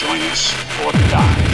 join us or die.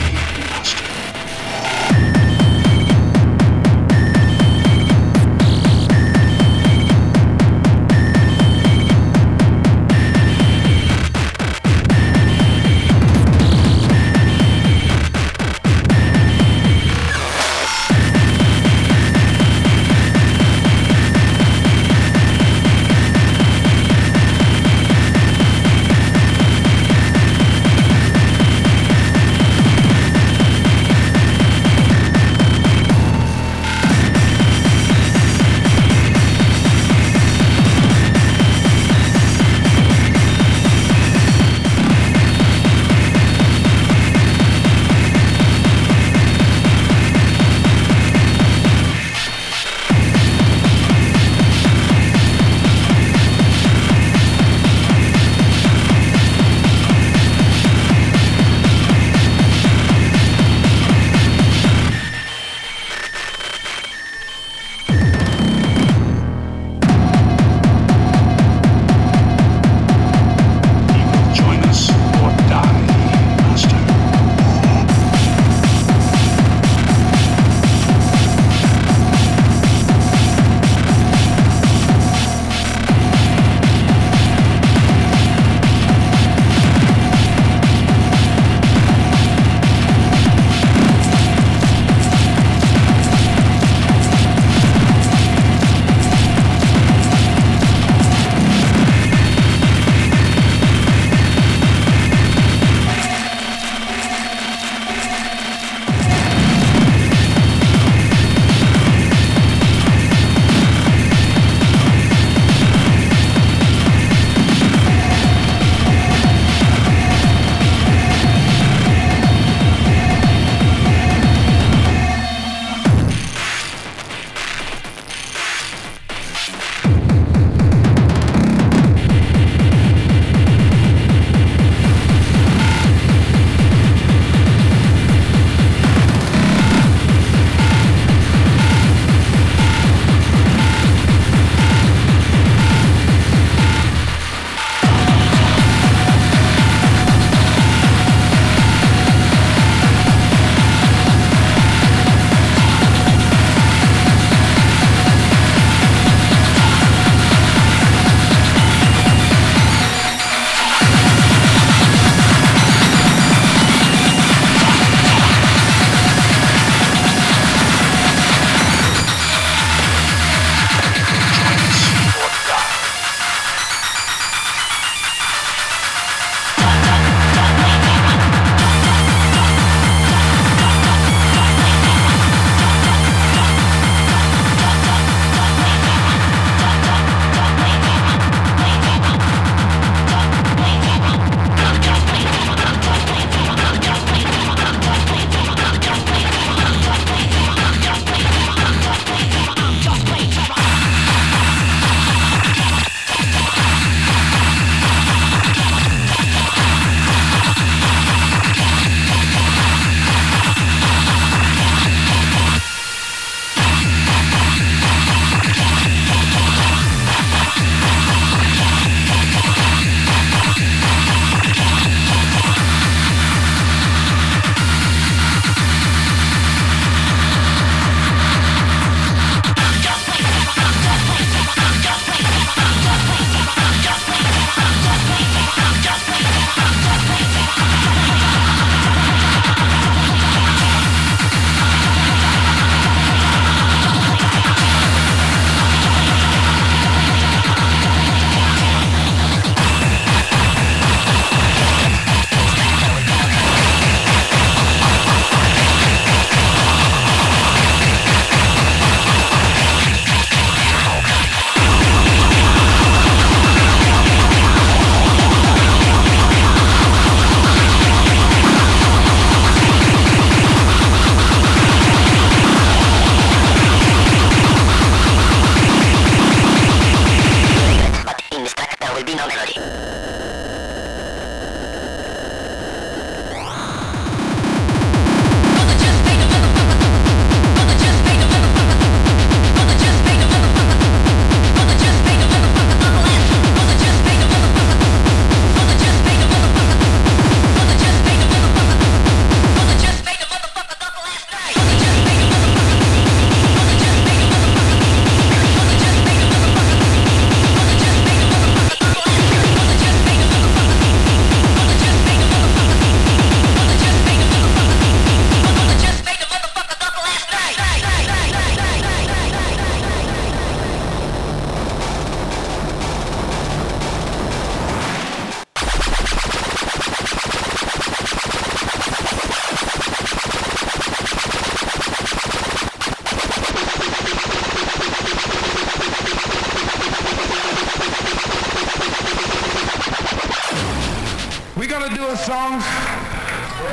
Songs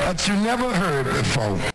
that you never heard before.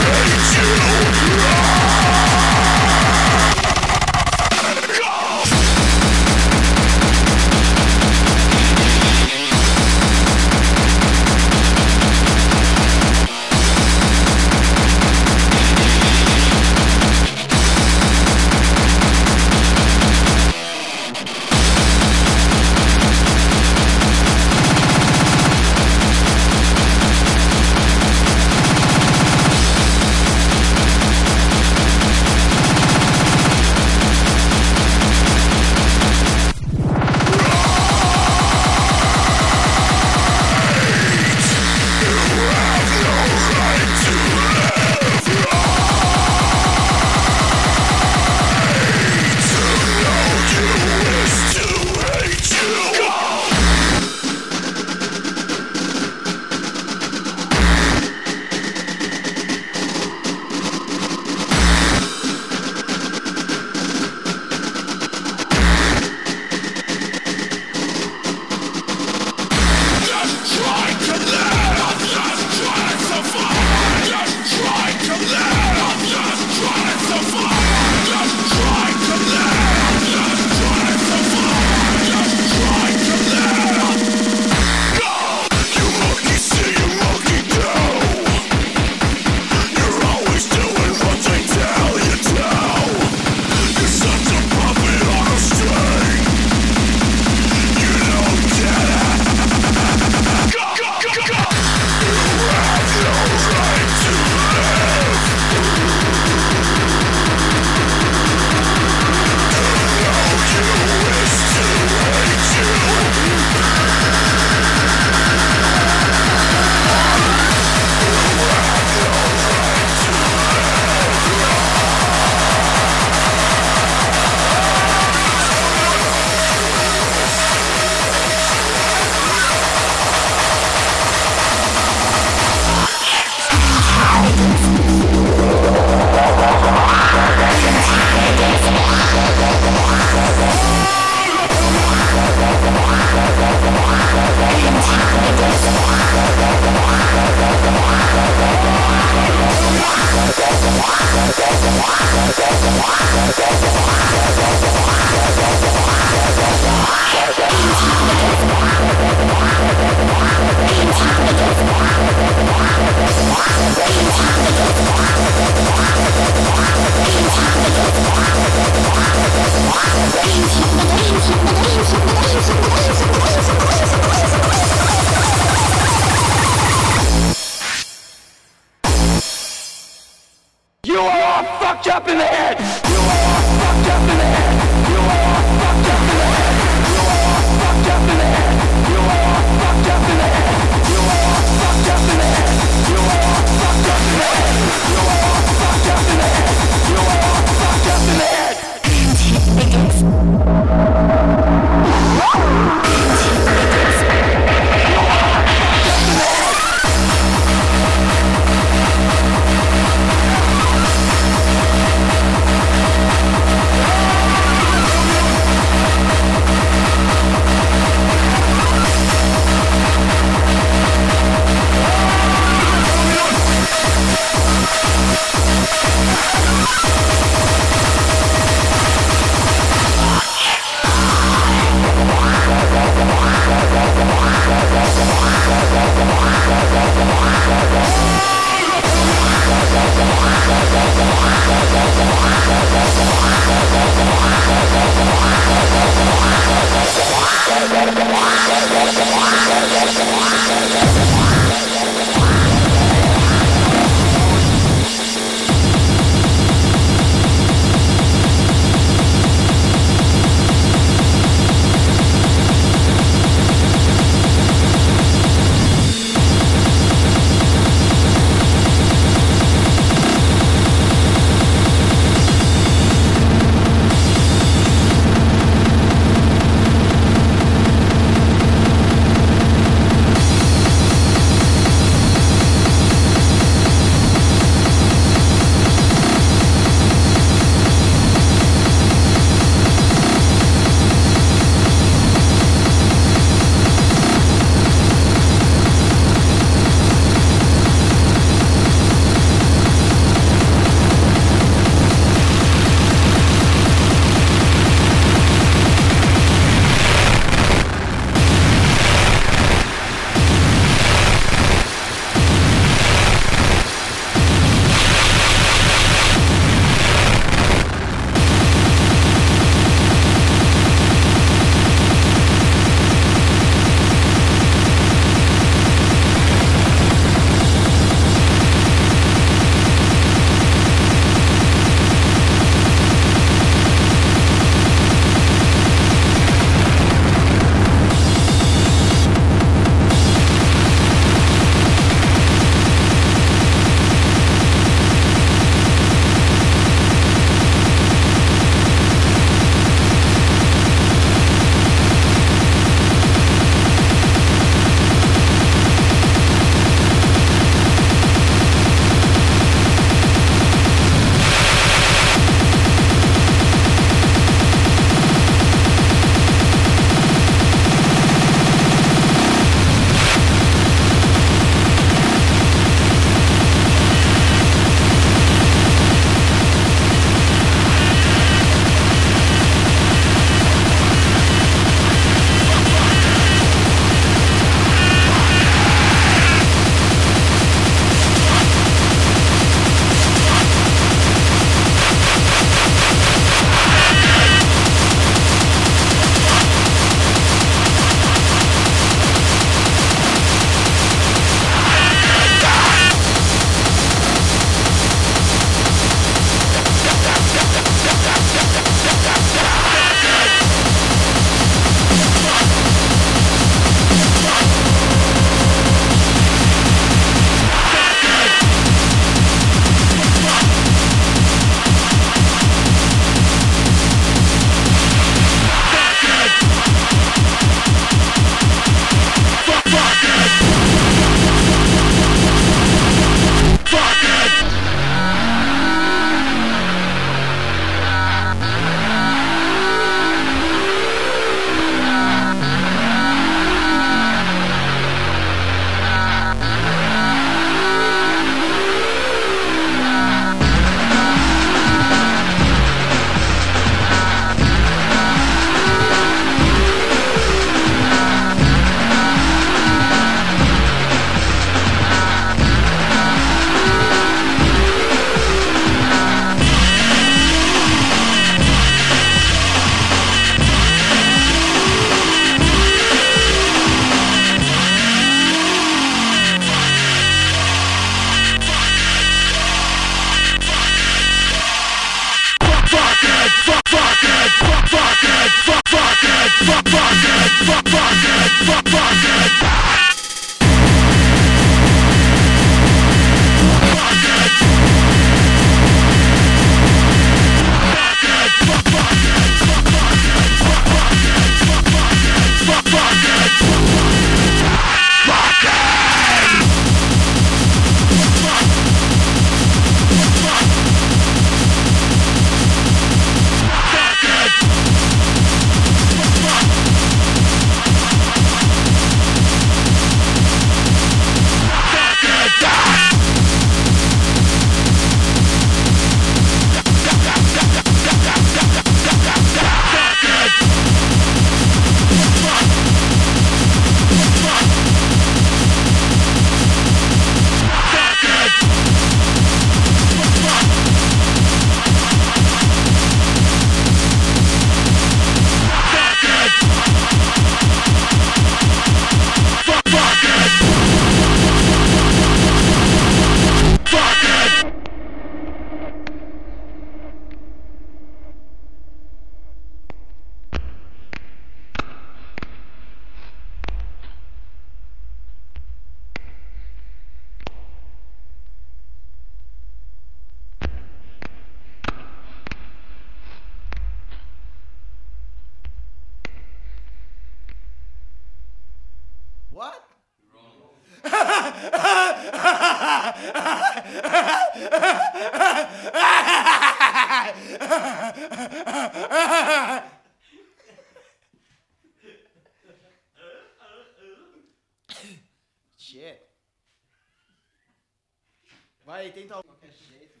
Jeito,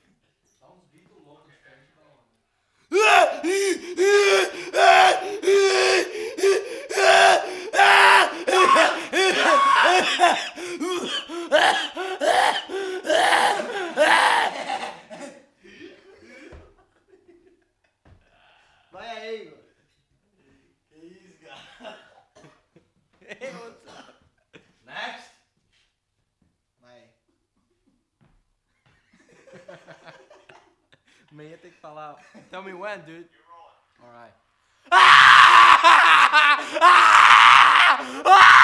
Meia tem que falar. Tell me when, dude. Alright. De ah! ah! ah!